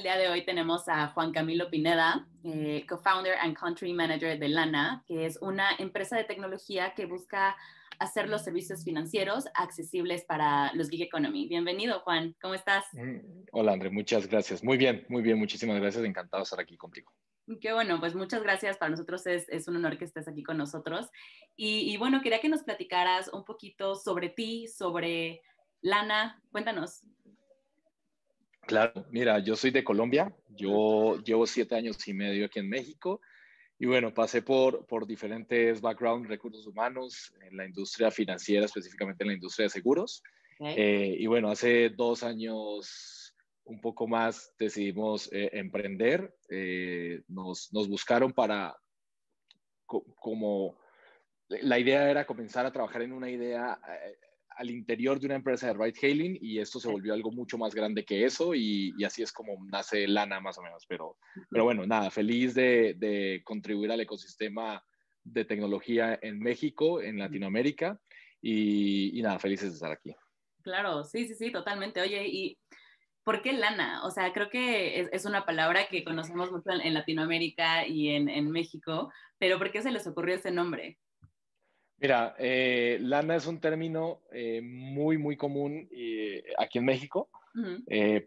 el día de hoy tenemos a Juan Camilo Pineda, eh, co-founder and country manager de Lana, que es una empresa de tecnología que busca hacer los servicios financieros accesibles para los gig economy. Bienvenido, Juan. ¿Cómo estás? Mm, hola, André. Muchas gracias. Muy bien, muy bien. Muchísimas gracias. Encantado de estar aquí contigo. Qué bueno, pues muchas gracias. Para nosotros es, es un honor que estés aquí con nosotros. Y, y, bueno, quería que nos platicaras un poquito sobre ti, sobre Lana. Cuéntanos. Claro, mira, yo soy de Colombia, yo llevo siete años y medio aquí en México y bueno, pasé por, por diferentes backgrounds, recursos humanos, en la industria financiera, específicamente en la industria de seguros. Eh, y bueno, hace dos años, un poco más, decidimos eh, emprender. Eh, nos, nos, buscaron para, como, la idea era comenzar a trabajar en una idea al interior de una empresa de ride hailing y esto se volvió algo mucho más grande que eso y, así es como nace Lana más o menos. Pero, pero bueno, nada, feliz de, contribuir al ecosistema de tecnología en México, en Latinoamérica y, nada, felices de estar aquí. Claro, sí, sí, sí, totalmente. Oye, ¿y por qué lana? O sea, creo que es, una palabra que conocemos mucho en, Latinoamérica y en, en México, pero ¿por qué se les ocurrió ese nombre? Mira, eh, lana es un término eh, muy, muy común eh, aquí en México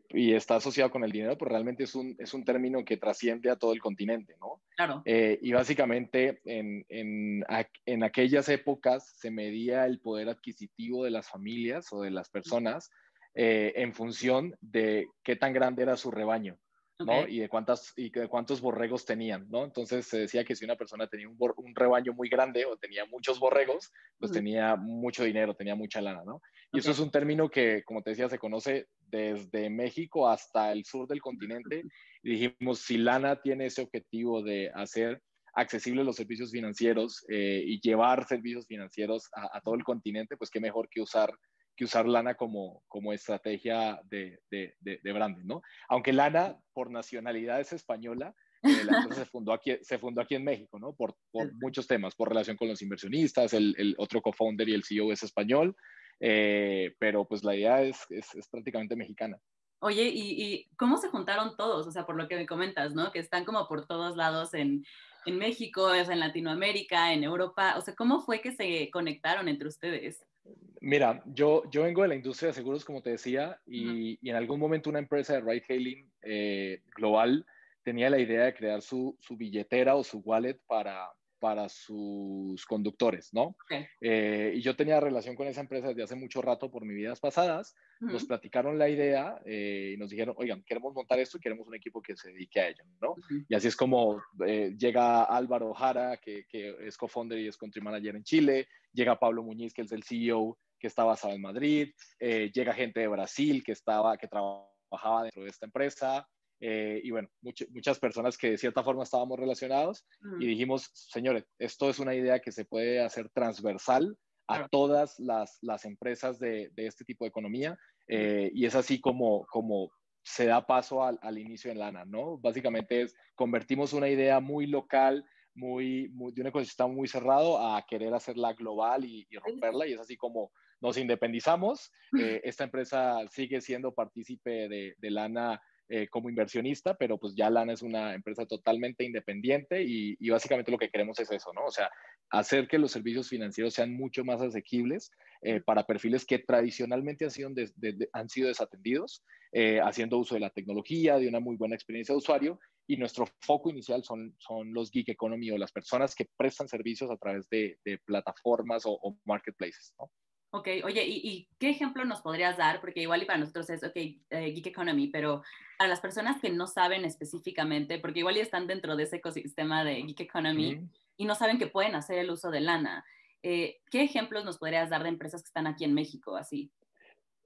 y está asociado con el dinero, pero realmente es un, es un término que trasciende a todo el continente, ¿no? Claro. y básicamente en, en, en, aquellas épocas se medía el poder adquisitivo de las familias o de las personas en función de qué tan grande era su rebaño. ¿No? Y de, cuántas, y de cuántos borregos tenían, ¿no? Entonces se decía que si una persona tenía un, un rebaño muy grande o tenía muchos borregos, pues tenía mucho dinero, tenía mucha lana, ¿no? Y eso es un término que, como te decía, se conoce desde México hasta el sur del continente. Y dijimos, si lana tiene ese objetivo de hacer accesibles los servicios financieros eh, y llevar servicios financieros a, a, todo el continente, pues qué mejor que usar que usar lana como, como estrategia de, de, de, branding, ¿no? Aunque lana por nacionalidad es española, eh, la empresa se fundó, aquí, se fundó aquí en México, ¿no? Por, por muchos temas, por relación con los inversionistas, el, el otro co-founder y el CEO es español, eh, pero pues la idea es, es, es prácticamente mexicana. Oye, ¿y, ¿y, cómo se juntaron todos? O sea, por lo que me comentas, ¿no? Que están como por todos lados en, en México, en Latinoamérica, en Europa. O sea, ¿cómo fue que se conectaron entre ustedes? Mira, yo, yo vengo de la industria de seguros, como te decía, y, y en algún momento una empresa de ride hailing eh, global tenía la idea de crear su, su, billetera o su wallet para, para sus conductores, ¿no? Eh, y yo tenía relación con esa empresa desde hace mucho rato por mis vidas pasadas. Nos platicaron la idea eh, y nos dijeron, oigan, queremos montar esto y queremos un equipo que se dedique a ello, ¿no? Y así es como eh, llega Álvaro Jara, que, que es co-founder y es country manager en Chile, llega Pablo Muñiz, que es el CEO que está basado en Madrid, llega gente de Brasil que, estaba, que trabajaba dentro de esta empresa, eh, y bueno, muchas personas que de cierta forma estábamos relacionados y dijimos, señores, esto es una idea que se puede hacer transversal a todas las, las empresas de, de, este tipo de economía eh, y es así como, como se da paso al, al, inicio en Lana, ¿no? Básicamente es, convertimos una idea muy local, muy, muy, de un ecosistema muy cerrado a querer hacerla global y, y romperla y es así como nos independizamos. Eh, esta empresa sigue siendo partícipe de, de Lana eh, como inversionista, pero pues ya Lana es una empresa totalmente independiente y, básicamente lo que queremos es eso, ¿no? O sea, hacer que los servicios financieros sean mucho más asequibles eh, para perfiles que tradicionalmente han sido, han sido desatendidos, eh, haciendo uso de la tecnología, de una muy buena experiencia de usuario y nuestro foco inicial son, son los geek economy o las personas que prestan servicios a través de, plataformas o, o marketplaces, ¿no? Ok, oye, ¿y, qué ejemplo nos podrías dar? Porque igual y para nosotros es, ok, eh, Geek Economy, pero para las personas que no saben específicamente, porque igual ya están dentro de ese ecosistema de Geek Economy y no saben que pueden hacer el uso de lana, eh, ¿qué ejemplos nos podrías dar de empresas que están aquí en México así?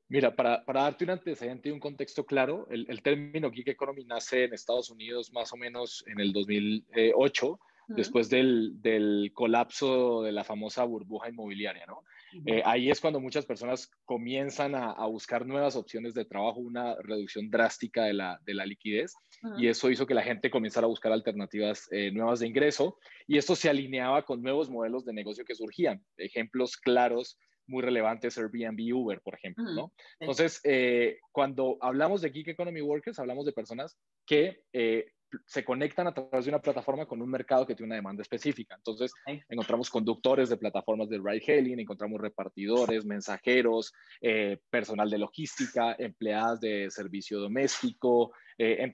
Mira, para, para darte un antecedente y un contexto claro, el, el, término Geek Economy nace en Estados Unidos más o menos en el 2008, después del, del colapso de la famosa burbuja inmobiliaria, ¿no? Eh, ahí es cuando muchas personas comienzan a, buscar nuevas opciones de trabajo, una reducción drástica de la, de la liquidez, y eso hizo que la gente comenzara a buscar alternativas eh, nuevas de ingreso, y esto se alineaba con nuevos modelos de negocio que surgían. Ejemplos claros muy relevante es Airbnb Uber, por ejemplo, ¿no? Entonces, eh, cuando hablamos de Geek Economy Workers, hablamos de personas que eh, se conectan a través de una plataforma con un mercado que tiene una demanda específica. Entonces, encontramos conductores de plataformas de ride hailing, encontramos repartidores, mensajeros, eh, personal de logística, empleadas de servicio doméstico, em,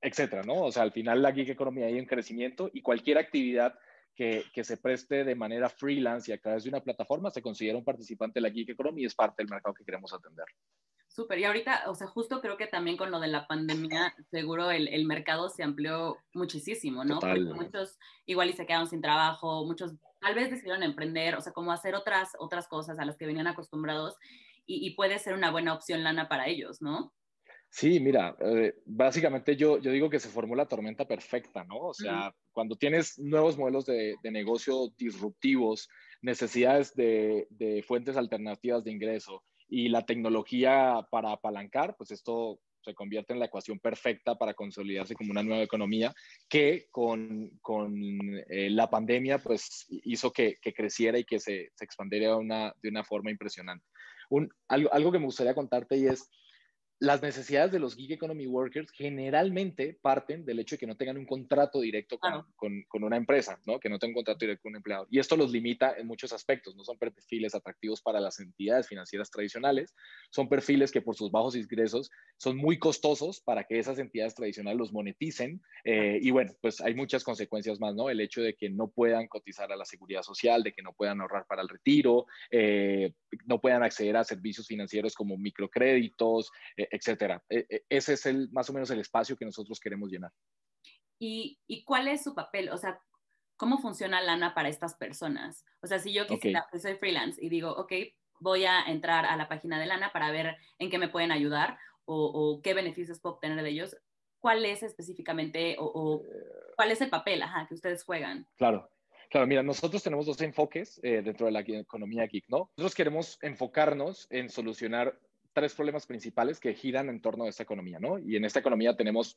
etcétera, ¿no? O sea, al final la gig economy hay un crecimiento y cualquier actividad que, que, se preste de manera freelance y a través de una plataforma se considera un participante de la gig economy y es parte del mercado que queremos atender. Súper, y ahorita, o sea, justo creo que también con lo de la pandemia, seguro el, el mercado se amplió muchísimo, ¿no? Porque muchos igual y se quedaron sin trabajo, muchos tal vez decidieron emprender, o sea, como hacer otras, otras cosas a las que venían acostumbrados y, y puede ser una buena opción lana para ellos, ¿no? Sí, mira, eh, básicamente yo, yo digo que se formó la tormenta perfecta, ¿no? O sea, cuando tienes nuevos modelos de, de negocio disruptivos, necesidades de, de, fuentes alternativas de ingreso y la tecnología para apalancar, pues esto se convierte en la ecuación perfecta para consolidarse como una nueva economía que con, con eh, la pandemia pues hizo que, que creciera y que se, se expandiera una, de una forma impresionante. Un, algo, algo que me gustaría contarte y es las necesidades de los gig economy workers generalmente parten del hecho de que no tengan un contrato directo con, con, una empresa, ¿no? que no tengan un contrato directo con un empleado. Y esto los limita en muchos aspectos. No son perfiles atractivos para las entidades financieras tradicionales, son perfiles que por sus bajos ingresos son muy costosos para que esas entidades tradicionales los moneticen. Eh, y bueno, pues hay muchas consecuencias más, ¿no? El hecho de que no puedan cotizar a la seguridad social, de que no puedan ahorrar para el retiro, eh, no puedan acceder a servicios financieros como microcréditos, eh, etcétera. E, e, ese es el, más o menos el espacio que nosotros queremos llenar. ¿Y, y cuál es su papel? O sea, ¿cómo funciona Lana para estas personas? O sea, si yo quisiera, pues, soy freelance y digo, ok, voy a entrar a la página de Lana para ver en qué me pueden ayudar o, o qué beneficios puedo obtener de ellos. ¿Cuál es específicamente o, o cuál es el papel ajá, que ustedes juegan? Claro. Claro, mira, nosotros tenemos dos enfoques eh, dentro de la economía geek, ¿no? Nosotros queremos enfocarnos en solucionar tres problemas principales que giran en torno a esta economía, ¿no? Y en esta economía tenemos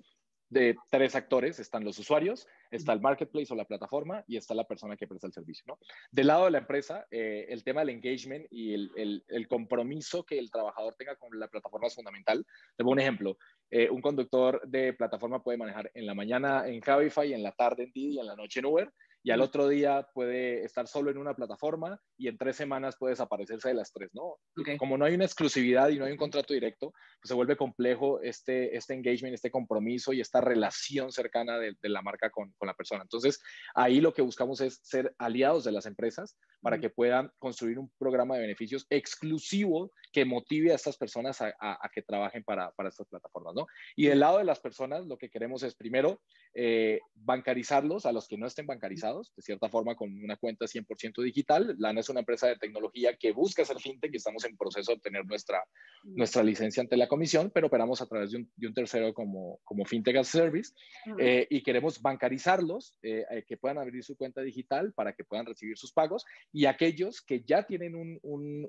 de tres actores, están los usuarios, está el marketplace o la plataforma y está la persona que presta el servicio, ¿no? Del lado de la empresa, eh, el tema del engagement y el, compromiso que el trabajador tenga con la plataforma es fundamental. Te pongo un ejemplo, eh, un conductor de plataforma puede manejar en la mañana en Cabify, en la tarde en Didi en la noche en Uber, y al otro día puede estar solo en una plataforma y en tres semanas puede desaparecerse de las tres, ¿no? Como no hay una exclusividad y no hay un contrato directo, pues se vuelve complejo este, este engagement, este compromiso y esta relación cercana de, la marca con, con, la persona. Entonces, ahí lo que buscamos es ser aliados de las empresas para que puedan construir un programa de beneficios exclusivo que motive a estas personas a, a, que trabajen para, para, estas plataformas, ¿no? Y del lado de las personas, lo que queremos es primero eh, bancarizarlos a los que no estén bancarizados de cierta forma con una cuenta 100% digital. Lana es una empresa de tecnología que busca ser fintech y estamos en proceso de obtener nuestra, nuestra licencia ante la comisión, pero operamos a través de un, de un tercero como, como fintech as service eh, y queremos bancarizarlos, eh, que puedan abrir su cuenta digital para que puedan recibir sus pagos y aquellos que ya tienen un, un,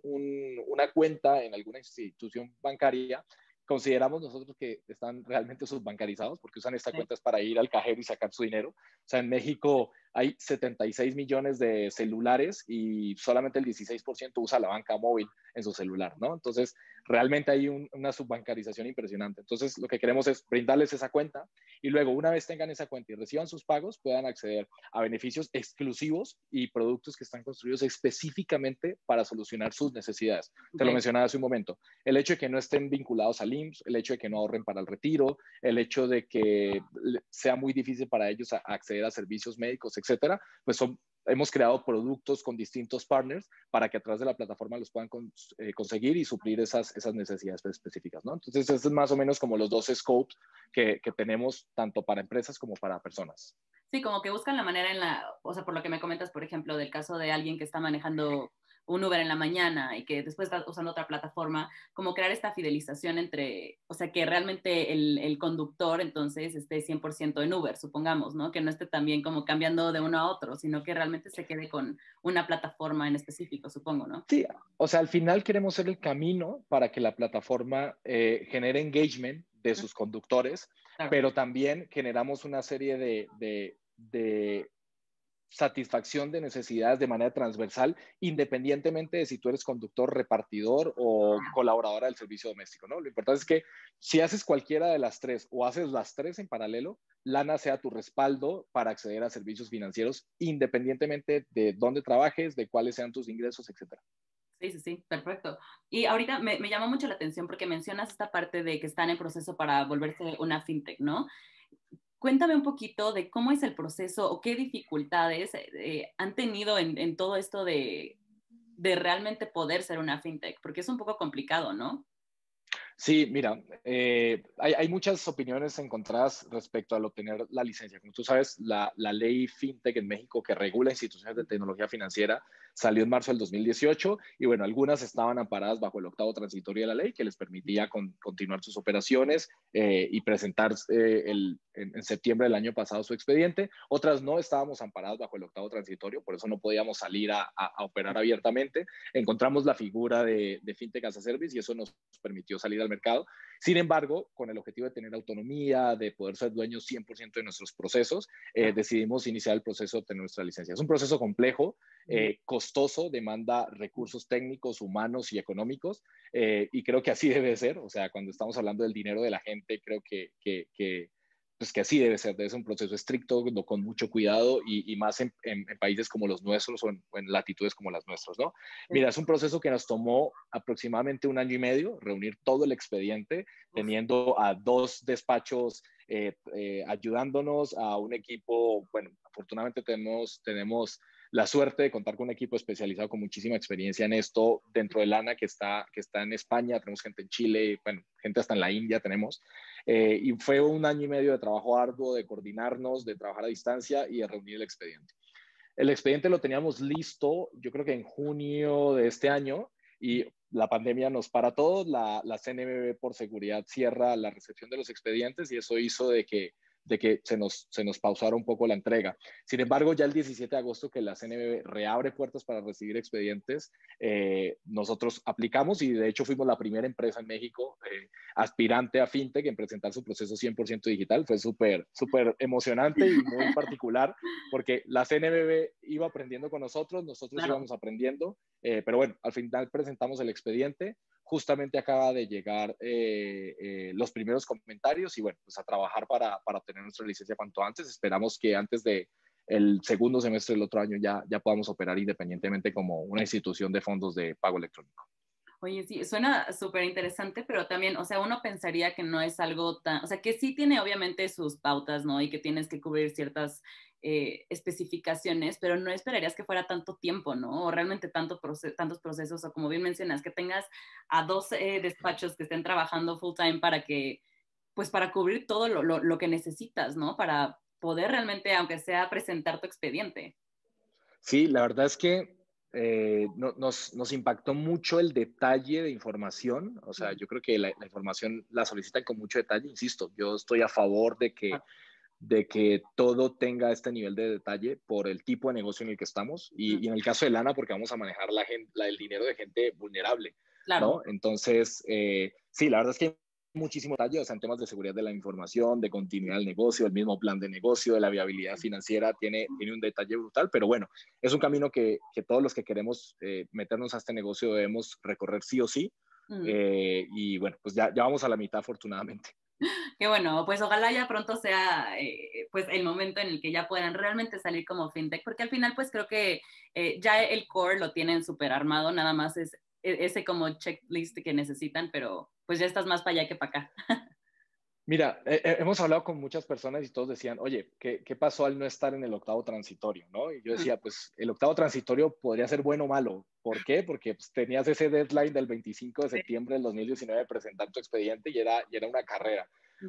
una cuenta en alguna institución bancaria, consideramos nosotros que están realmente subbancarizados porque usan esta cuenta para ir al cajero y sacar su dinero. O sea, en México hay 76 millones de celulares y solamente el 16% usa la banca móvil en su celular, ¿no? Entonces, realmente hay una subbancarización impresionante. Entonces, lo que queremos es brindarles esa cuenta y luego, una vez tengan esa cuenta y reciban sus pagos, puedan acceder a beneficios exclusivos y productos que están construidos específicamente para solucionar sus necesidades. Te lo mencionaba hace un momento. El hecho de que no estén vinculados al IMSS, el hecho de que no ahorren para el retiro, el hecho de que sea muy difícil para ellos acceder a servicios médicos, etcétera, pues son hemos creado productos con distintos partners para que a través de la plataforma los puedan eh, conseguir y suplir esas, esas necesidades específicas, ¿no? Entonces, estos es más o menos como los dos scopes que, que, tenemos tanto para empresas como para personas. Sí, como que buscan la manera en la, o sea, por lo que me comentas, por ejemplo, del caso de alguien que está manejando un Uber en la mañana y que después está usando otra plataforma, como crear esta fidelización entre, o sea, que realmente el, el conductor entonces esté 100% en Uber, supongamos, ¿no? Que no esté también como cambiando de uno a otro, sino que realmente se quede con una plataforma en específico, supongo, ¿no? Sí, o sea, al final queremos ser el camino para que la plataforma eh, genere engagement de sus conductores, pero también generamos una serie de, de, de satisfacción de necesidades de manera transversal, independientemente de si tú eres conductor, repartidor o colaboradora del servicio doméstico, ¿no? Lo importante es que si haces cualquiera de las tres o haces las tres en paralelo, Lana sea tu respaldo para acceder a servicios financieros, independientemente de dónde trabajes, de cuáles sean tus ingresos, etcétera. Sí, sí, sí, perfecto. Y ahorita me, me llama mucho la atención porque mencionas esta parte de que están en proceso para volverse una fintech, ¿no? Cuéntame un poquito de cómo es el proceso o qué dificultades eh, han tenido en, todo esto de, de, realmente poder ser una fintech, porque es un poco complicado, ¿no? Sí, mira, eh, hay, muchas opiniones encontradas respecto al obtener la licencia. Como tú sabes, la, la, ley FinTech en México que regula instituciones de tecnología financiera salió en marzo del 2018 y bueno, algunas estaban amparadas bajo el octavo transitorio de la ley que les permitía continuar sus operaciones eh, y presentar eh, el, en, septiembre del año pasado su expediente. Otras no estábamos amparadas bajo el octavo transitorio, por eso no podíamos salir a, operar abiertamente. Encontramos la figura de, de FinTech as a Service y eso nos permitió salir al mercado. Sin embargo, con el objetivo de tener autonomía, de poder ser dueños 100% de nuestros procesos, eh, decidimos iniciar el proceso de obtener nuestra licencia. Es un proceso complejo, eh, costoso, demanda recursos técnicos, humanos y económicos, eh, y creo que así debe ser. O sea, cuando estamos hablando del dinero de la gente, creo que, que, que pues que así debe ser, debe ser un proceso estricto, con mucho cuidado y, más en, países como los nuestros o en, latitudes como las nuestras, ¿no? Mira, es un proceso que nos tomó aproximadamente un año y medio reunir todo el expediente, teniendo a dos despachos eh, eh, ayudándonos, a un equipo, bueno, afortunadamente tenemos, tenemos la suerte de contar con un equipo especializado con muchísima experiencia en esto dentro de Lana, que está, que está en España, tenemos gente en Chile, bueno, gente hasta en la India tenemos. Eh, y fue un año y medio de trabajo arduo, de coordinarnos, de trabajar a distancia y de reunir el expediente. El expediente lo teníamos listo, yo creo que en junio de este año, y la pandemia nos para todos, la, la CNBB por seguridad cierra la recepción de los expedientes y eso hizo de que de que se nos, se nos pausara un poco la entrega. Sin embargo, ya el 17 de agosto que la CNBB reabre puertas para recibir expedientes, eh, nosotros aplicamos y de hecho fuimos la primera empresa en México eh, aspirante a FinTech en presentar su proceso 100% digital. Fue súper, súper emocionante y muy particular porque la CNBB iba aprendiendo con nosotros, nosotros íbamos aprendiendo, eh, pero bueno, al final presentamos el expediente justamente acaba de llegar eh, eh, los primeros comentarios y bueno, pues a trabajar para, para obtener nuestra licencia cuanto antes. Esperamos que antes de el segundo semestre del otro año ya, ya podamos operar independientemente como una institución de fondos de pago electrónico. Oye, sí, suena súper interesante, pero también, o sea, uno pensaría que no es algo tan, o sea, que sí tiene obviamente sus pautas, ¿no? Y que tienes que cubrir ciertas eh, especificaciones, pero no esperarías que fuera tanto tiempo, ¿no? O realmente tanto tantos procesos, o como bien mencionas, que tengas a dos eh, despachos que estén trabajando full time para que, pues para cubrir todo lo, que necesitas, ¿no? Para poder realmente, aunque sea, presentar tu expediente. Sí, la verdad es que eh, nos, nos, impactó mucho el detalle de información. O sea, yo creo que la, información la solicitan con mucho detalle. Insisto, yo estoy a favor de que, de que todo tenga este nivel de detalle por el tipo de negocio en el que estamos. Y, en el caso de Lana, porque vamos a manejar la, el dinero de gente vulnerable. Claro. Entonces, eh, sí, la verdad es que muchísimo detalle, o sea, en temas de seguridad de la información, de continuidad del negocio, el mismo plan de negocio, de la viabilidad financiera, tiene, tiene un detalle brutal, pero bueno, es un camino que, que todos los que queremos eh, meternos a este negocio debemos recorrer sí o sí. Mm. Eh, y bueno, pues ya, ya vamos a la mitad afortunadamente. Qué bueno, pues ojalá ya pronto sea eh, pues el momento en el que ya puedan realmente salir como fintech, porque al final pues creo que ya el core lo tienen súper armado, nada más es e-, ese como checklist que necesitan, pero pues ya estás más para allá que para acá. Mira, hemos hablado con muchas personas y todos decían, oye, ¿qué, ¿qué, pasó al no estar en el octavo transitorio? ¿no? Y yo decía, pues el octavo transitorio podría ser bueno o malo. ¿Por qué? Porque pues, tenías ese deadline del 25 de septiembre del 2019 de presentar tu expediente y era, y era una carrera.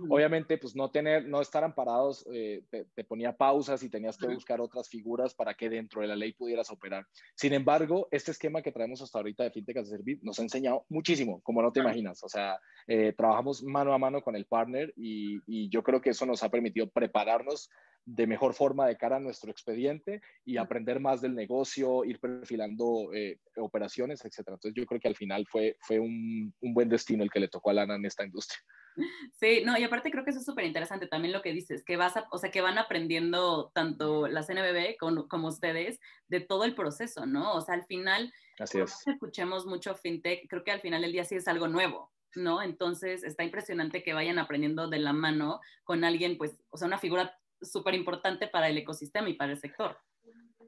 Obviamente, pues no tener, no estar amparados eh, te, ponía pausas y tenías que buscar otras figuras para que dentro de la ley pudieras operar. Sin embargo, este esquema que traemos hasta ahorita de FinTech as a Service nos ha enseñado muchísimo, como no te imaginas. O sea, eh, trabajamos mano a mano con el partner y, yo creo que eso nos ha permitido prepararnos de mejor forma de cara a nuestro expediente y aprender más del negocio, ir perfilando eh, operaciones, etcétera. Entonces yo creo que al final fue, fue un, un, buen destino el que le tocó a Lana en esta industria. Sí, no, y aparte creo que eso es súper interesante también lo que dices, que vas o sea, que van aprendiendo tanto la CNBB como, ustedes de todo el proceso, ¿no? O sea, al final, Así es. escuchemos mucho fintech, creo que al final del día sí es algo nuevo, ¿no? Entonces está impresionante que vayan aprendiendo de la mano con alguien, pues, o sea, una figura súper importante para el ecosistema y para el sector.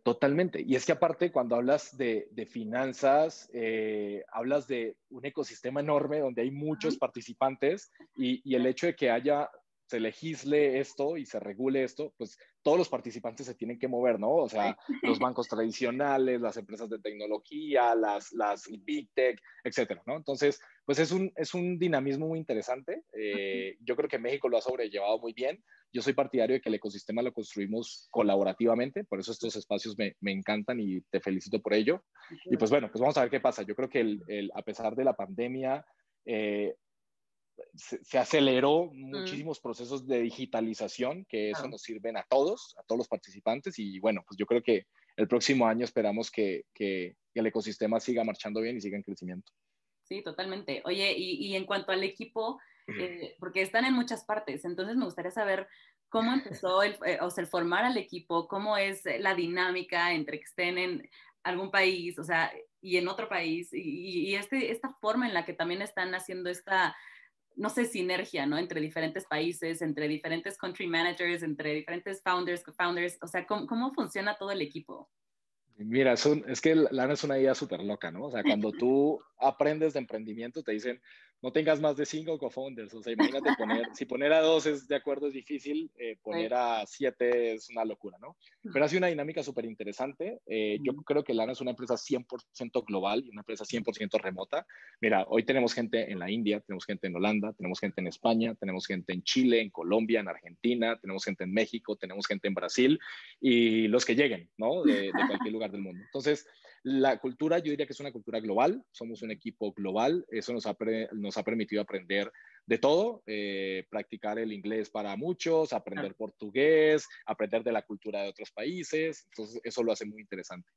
Totalmente. Y es que aparte, cuando hablas de, finanzas, eh, hablas de un ecosistema enorme donde hay muchos participantes y, y, el hecho de que haya se legisle esto y se regule esto, pues todos los participantes se tienen que mover, ¿no? O sea, los bancos tradicionales, las empresas de tecnología, las, las Big Tech, etcétera, ¿no? Entonces, pues es un, es un dinamismo muy interesante. Eh, yo creo que México lo ha sobrellevado muy bien. Yo soy partidario de que el ecosistema lo construimos colaborativamente, por eso estos espacios me, me encantan y te felicito por ello. Y pues bueno, pues vamos a ver qué pasa. Yo creo que el, el, a pesar de la pandemia, eh, se, aceleró mm. muchísimos procesos de digitalización, que eso nos sirven a todos, a todos los participantes. Y bueno, pues yo creo que el próximo año esperamos que, que, el ecosistema siga marchando bien y siga en crecimiento. Sí, totalmente. Oye, y, y en cuanto al equipo, eh, porque están en muchas partes, entonces me gustaría saber cómo empezó el, eh, o sea, el formar al equipo, cómo es la dinámica entre que estén en algún país, o sea, y en otro país, y, y este, esta forma en la que también están haciendo esta no sé, sinergia, ¿no? Entre diferentes países, entre diferentes country managers, entre diferentes founders, co-founders, o sea, ¿cómo, ¿cómo, funciona todo el equipo? Mira, es, es que Lana es una idea súper loca, ¿no? O sea, cuando tú aprendes de emprendimiento, te dicen, no tengas más de cinco co-founders. O sea, imagínate poner, si poner a dos es de acuerdo es difícil, eh, poner a siete es una locura, ¿no? Pero ha sido una dinámica súper interesante. Eh, yo creo que Lana es una empresa 100% global y una empresa 100% remota. Mira, hoy tenemos gente en la India, tenemos gente en Holanda, tenemos gente en España, tenemos gente en Chile, en Colombia, en Argentina, tenemos gente en México, tenemos gente en Brasil y los que lleguen, ¿no? De, de cualquier lugar del mundo. Entonces, la cultura, yo diría que es una cultura global, somos un equipo global, eso nos ha, nos ha permitido aprender de todo, eh, practicar el inglés para muchos, aprender portugués, aprender de la cultura de otros países, entonces eso lo hace muy interesante.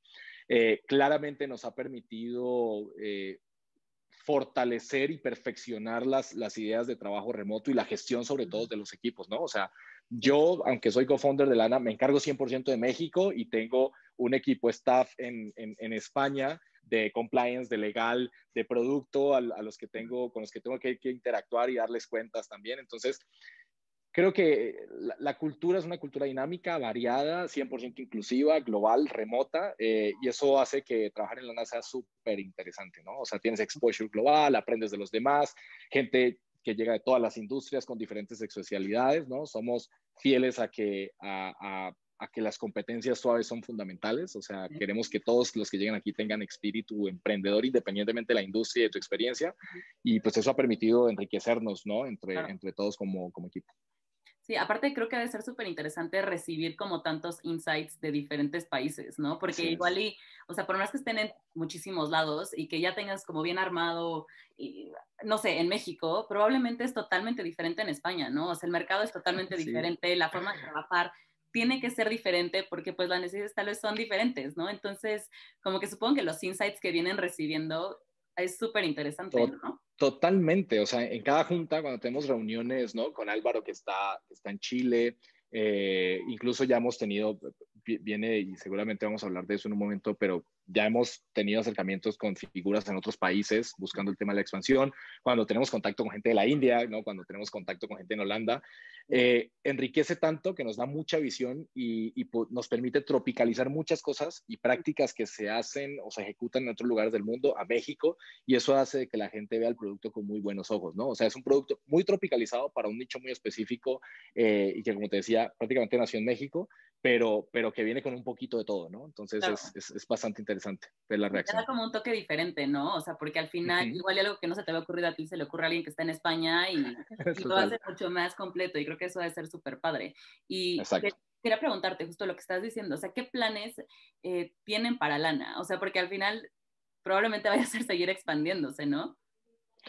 Eh, claramente nos ha permitido eh, fortalecer y perfeccionar las, las ideas de trabajo remoto y la gestión sobre todo de los equipos, ¿no? O sea, yo, aunque soy co-founder de Lana, me encargo 100% de México y tengo un equipo staff en, en, España de compliance, de legal, de producto, a, los que tengo, con los que tengo que, interactuar y darles cuentas también. Entonces, creo que la, cultura es una cultura dinámica, variada, 100% inclusiva, global, remota, eh, y eso hace que trabajar en la sea súper interesante, ¿no? O sea, tienes exposure global, aprendes de los demás, gente que llega de todas las industrias con diferentes especialidades, ¿no? Somos fieles a que, a, que las competencias suaves son fundamentales, o sea, queremos que todos los que lleguen aquí tengan espíritu emprendedor independientemente de la industria y de tu experiencia, y pues eso ha permitido enriquecernos, ¿no? Entre, entre todos como, como equipo. Sí, aparte creo que debe ser súper interesante recibir como tantos insights de diferentes países, ¿no? Porque igual y, o sea, por más que estén en muchísimos lados y que ya tengas como bien armado, y, no sé, en México, probablemente es totalmente diferente en España, ¿no? O sea, el mercado es totalmente diferente, la forma de trabajar tiene que ser diferente porque pues las necesidades tal vez son diferentes, ¿no? Entonces, como que supongo que los insights que vienen recibiendo es súper interesante, ¿no? Totalmente, o sea, en cada junta, cuando tenemos reuniones, ¿no? Con Álvaro que está, que está en Chile, eh, incluso ya hemos tenido, viene y seguramente vamos a hablar de eso en un momento, pero ya hemos tenido acercamientos con figuras en otros países buscando el tema de la expansión, cuando tenemos contacto con gente de la India, ¿no? cuando tenemos contacto con gente en Holanda, eh, enriquece tanto que nos da mucha visión y, nos permite tropicalizar muchas cosas y prácticas que se hacen o se ejecutan en otros lugares del mundo a México y eso hace que la gente vea el producto con muy buenos ojos, ¿no? O sea, es un producto muy tropicalizado para un nicho muy específico eh, y que, como te decía, prácticamente nació en México, pero, pero que viene con un poquito de todo, ¿no? Entonces es, es, bastante interesante ver la reacción. Da como un toque diferente, ¿no? O sea, porque al final, igual algo que no se te va a ocurrir a ti, se le ocurre a alguien que está en España y, y lo hace mucho más completo y creo que eso debe ser súper padre. Y quería preguntarte justo lo que estás diciendo, o sea, ¿qué planes eh, tienen para Lana? O sea, porque al final probablemente vaya a ser seguir expandiéndose, ¿no?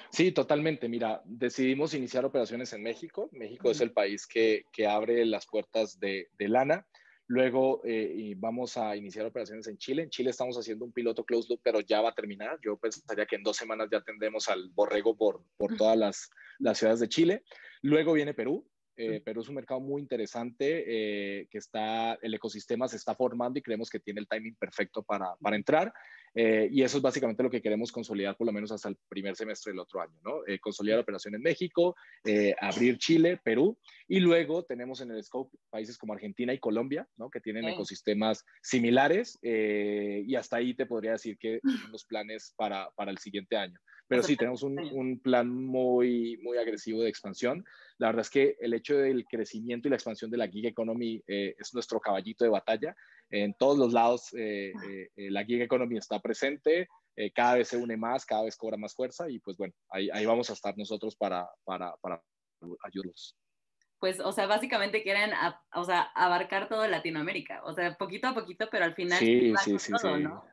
Sí, totalmente. Mira, decidimos iniciar operaciones en México. México es el país que, que abre las puertas de, de Lana Luego eh, vamos a iniciar operaciones en Chile. En Chile estamos haciendo un piloto closed loop, pero ya va a terminar. Yo pensaría que en dos semanas ya tendremos al borrego por, por todas las, las ciudades de Chile. Luego viene Perú. Eh, Perú es un mercado muy interesante eh, que está, el ecosistema se está formando y creemos que tiene el timing perfecto para, para entrar. Eh, y eso es básicamente lo que queremos consolidar por lo menos hasta el primer semestre del otro año, ¿no? Eh, consolidar operación en México, eh, abrir Chile, Perú, y luego tenemos en el scope países como Argentina y Colombia, ¿no? Que tienen ecosistemas similares, y hasta ahí te podría decir que son los planes para, para el siguiente año. Pero sí, tenemos un, un, plan muy, muy agresivo de expansión. La verdad es que el hecho del crecimiento y la expansión de la gig economy es nuestro caballito de batalla en todos los lados eh, eh, eh, la gig economy está presente, cada vez se une más, cada vez cobra más fuerza y pues bueno, ahí, ahí vamos a estar nosotros para, para, para ayudarlos. Pues, o sea, básicamente quieren, o sea, abarcar todo Latinoamérica, o sea, poquito a poquito, pero al final... Sí, sí, sí, sí. ¿no?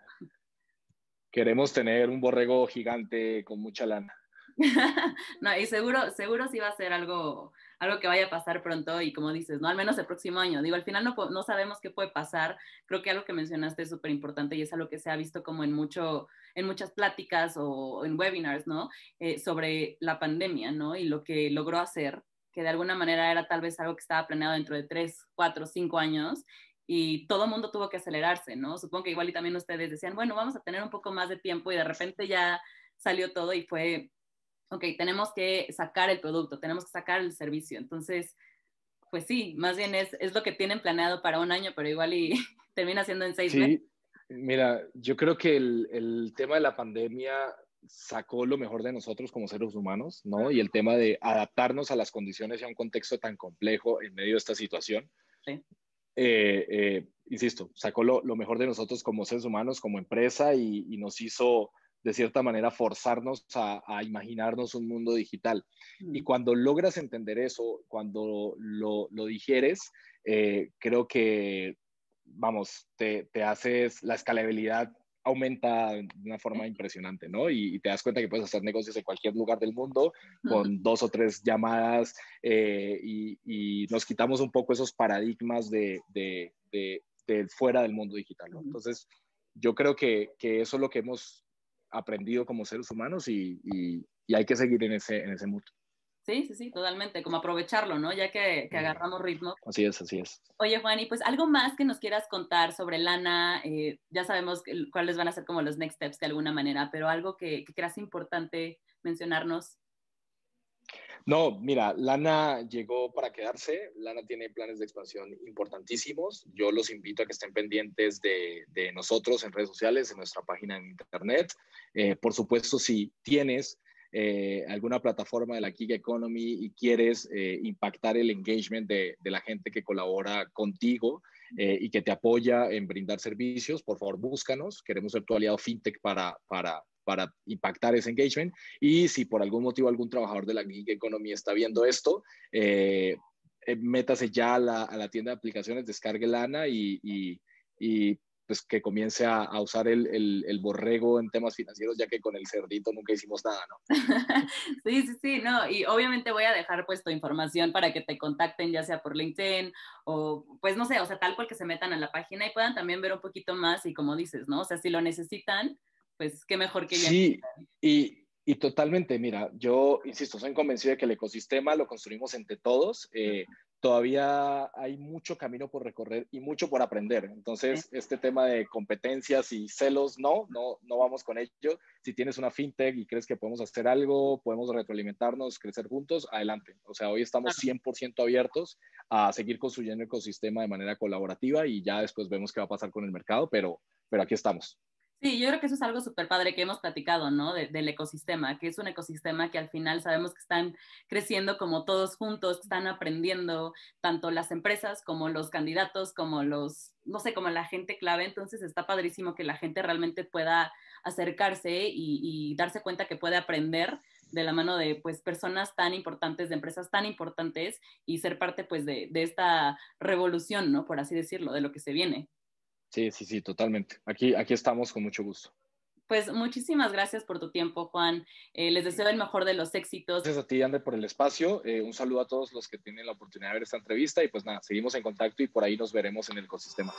Queremos tener un borrego gigante con mucha lana. no, y seguro, seguro sí va a ser algo, algo que vaya a pasar pronto y como dices, ¿no? Al menos el próximo año. Digo, al final no, no sabemos qué puede pasar. Creo que algo que mencionaste es súper importante y es algo que se ha visto como en, mucho, en muchas pláticas o en webinars, ¿no? Eh, sobre la pandemia, ¿no? Y lo que logró hacer, que de alguna manera era tal vez algo que estaba planeado dentro de tres, cuatro, cinco años y todo el mundo tuvo que acelerarse, ¿no? Supongo que igual y también ustedes decían, bueno, vamos a tener un poco más de tiempo y de repente ya salió todo y fue ok, tenemos que sacar el producto, tenemos que sacar el servicio. Entonces, pues sí, más bien es, es lo que tienen planeado para un año, pero igual y termina siendo en seis meses. Mira, yo creo que el, el, tema de la pandemia sacó lo mejor de nosotros como seres humanos, ¿no? Y el tema de adaptarnos a las condiciones y a un contexto tan complejo en medio de esta situación. Sí. Eh, eh, insisto, sacó lo, lo, mejor de nosotros como seres humanos, como empresa y, y nos hizo de cierta manera forzarnos a, imaginarnos un mundo digital. Y mm. cuando logras entender eso, cuando lo, lo digieres, eh, creo que, vamos, te, te, haces, la escalabilidad aumenta de una forma impresionante, ¿no? Y, te das cuenta que puedes hacer negocios en cualquier lugar del mundo con dos o tres llamadas eh, y, nos quitamos un poco esos paradigmas de, de, de, fuera del mundo digital, ¿no? Entonces, yo creo que, que eso es lo que hemos aprendido como seres humanos y, hay que seguir en ese, en ese. Sí, sí, sí, totalmente, como aprovecharlo, ¿no? Ya que, agarramos ritmo. Así es, así es. Oye, Juan, y pues algo más que nos quieras contar sobre Lana, eh, ya sabemos cuáles van a ser como los next steps de alguna manera, pero algo que, que creas importante mencionarnos. No, mira, Lana llegó para quedarse. Lana tiene planes de expansión importantísimos. Yo los invito a que estén pendientes de, nosotros en redes sociales, en nuestra página en internet. Eh, por supuesto, si tienes eh, alguna plataforma de la Gig Economy y quieres eh, impactar el engagement de, la gente que colabora contigo y que te apoya en brindar servicios, por favor búscanos. Queremos ser tu aliado fintech para, para, para impactar ese engagement. Y si por algún motivo algún trabajador de la gig economy está viendo esto, eh, eh, métase ya a la, tienda de aplicaciones, descargue lana y, y, pues que comience a, usar el, el, borrego en temas financieros, ya que con el cerdito nunca hicimos nada, ¿no? sí, sí, sí, no, y obviamente voy a dejar pues tu información para que te contacten, ya sea por LinkedIn o pues no sé, o sea, tal cual que se metan a la página y puedan también ver un poquito más y como dices, ¿no? O sea, si lo necesitan, pues qué mejor que ya. Sí, y, y, totalmente, mira, yo insisto, soy convencido de que el ecosistema lo construimos entre todos. Eh, todavía hay mucho camino por recorrer y mucho por aprender. Entonces, este tema de competencias y celos, no, no, no vamos con ello. Si tienes una fintech y crees que podemos hacer algo, podemos retroalimentarnos, crecer juntos, adelante. O sea, hoy estamos 100% abiertos a seguir construyendo el ecosistema de manera colaborativa y ya después vemos qué va a pasar con el mercado, pero, pero aquí estamos. Sí, yo creo que eso es algo súper padre que hemos platicado, ¿no? del ecosistema, que es un ecosistema que al final sabemos que están creciendo como todos juntos, están aprendiendo tanto las empresas como los candidatos, como los, no sé, como la gente clave. Entonces está padrísimo que la gente realmente pueda acercarse y, darse cuenta que puede aprender de la mano de pues personas tan importantes, de empresas tan importantes y ser parte pues de, de esta revolución, ¿no? Por así decirlo, de lo que se viene. Sí, sí, sí, totalmente. Aquí, aquí estamos con mucho gusto. Pues muchísimas gracias por tu tiempo, Juan. Eh, les deseo el mejor de los éxitos. Gracias a ti, Ander, por el espacio. Eh, un saludo a todos los que tienen la oportunidad de ver esta entrevista y pues nada, seguimos en contacto y por ahí nos veremos en el ecosistema.